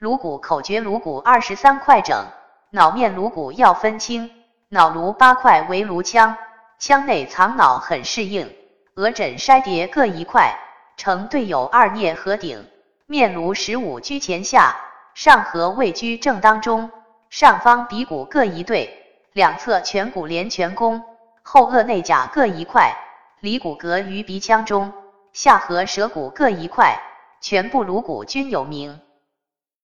颅骨口诀颅骨二十三块整脑面颅骨要分清脑颅八块为颅腔腔内藏脑很适应额枕筛叠各一块呈对有二颞颌顶面颅十五居前下上颌位居正当中上方鼻骨各一对两侧颧骨连颧弓后颚内甲各一块离骨隔于鼻腔中下颌舌骨各一块全部颅骨均有名